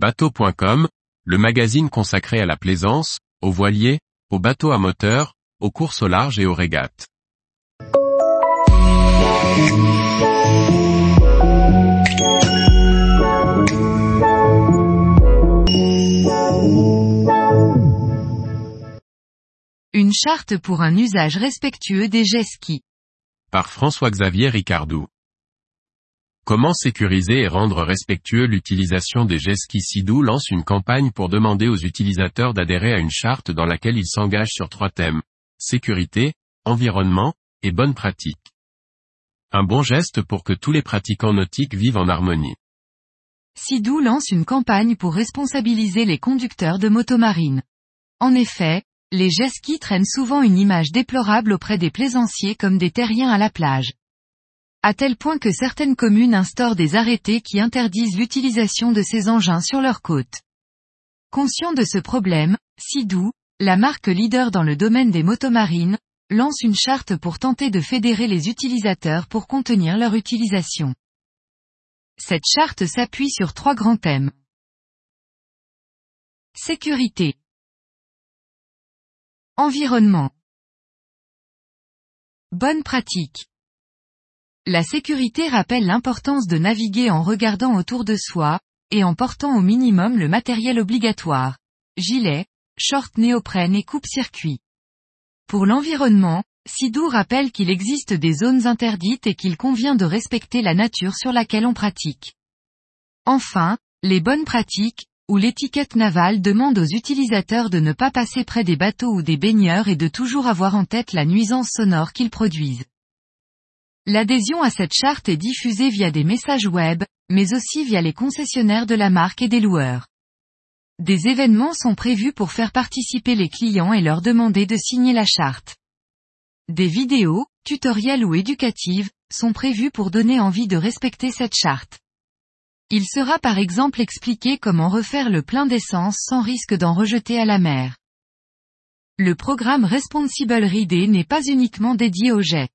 Bateau.com, le magazine consacré à la plaisance, aux voiliers, aux bateaux à moteur, aux courses au large et aux régates. Une charte pour un usage respectueux des jet skis. Par François-Xavier Ricardou. Comment sécuriser et rendre respectueux l'utilisation des jet skis Sidou lance une campagne pour demander aux utilisateurs d'adhérer à une charte dans laquelle ils s'engagent sur trois thèmes. Sécurité, environnement, et bonne pratique. Un bon geste pour que tous les pratiquants nautiques vivent en harmonie. Sidou lance une campagne pour responsabiliser les conducteurs de motomarine. En effet, les jet skis traînent souvent une image déplorable auprès des plaisanciers comme des terriens à la plage. À tel point que certaines communes instaurent des arrêtés qui interdisent l'utilisation de ces engins sur leurs côtes. Conscient de ce problème, Sidou, la marque leader dans le domaine des motomarines, lance une charte pour tenter de fédérer les utilisateurs pour contenir leur utilisation. Cette charte s'appuie sur trois grands thèmes. Sécurité. Environnement. Bonne pratique. La sécurité rappelle l'importance de naviguer en regardant autour de soi, et en portant au minimum le matériel obligatoire. Gilet, short néoprène et coupe-circuit. Pour l'environnement, Sidou rappelle qu'il existe des zones interdites et qu'il convient de respecter la nature sur laquelle on pratique. Enfin, les bonnes pratiques, où l'étiquette navale demande aux utilisateurs de ne pas passer près des bateaux ou des baigneurs et de toujours avoir en tête la nuisance sonore qu'ils produisent. L'adhésion à cette charte est diffusée via des messages web, mais aussi via les concessionnaires de la marque et des loueurs. Des événements sont prévus pour faire participer les clients et leur demander de signer la charte. Des vidéos, tutoriels ou éducatives, sont prévus pour donner envie de respecter cette charte. Il sera par exemple expliqué comment refaire le plein d'essence sans risque d'en rejeter à la mer. Le programme Responsible Ride n'est pas uniquement dédié au jet.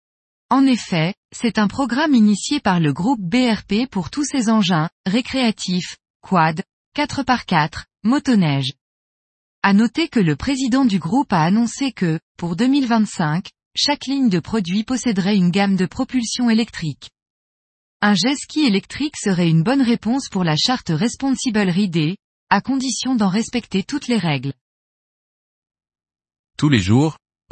En effet, c'est un programme initié par le groupe BRP pour tous ses engins, récréatifs, quad, 4x4, motoneige. À noter que le président du groupe a annoncé que, pour 2025, chaque ligne de produits posséderait une gamme de propulsion électrique. Un jet ski électrique serait une bonne réponse pour la charte Responsible Ride, à condition d'en respecter toutes les règles. Tous les jours,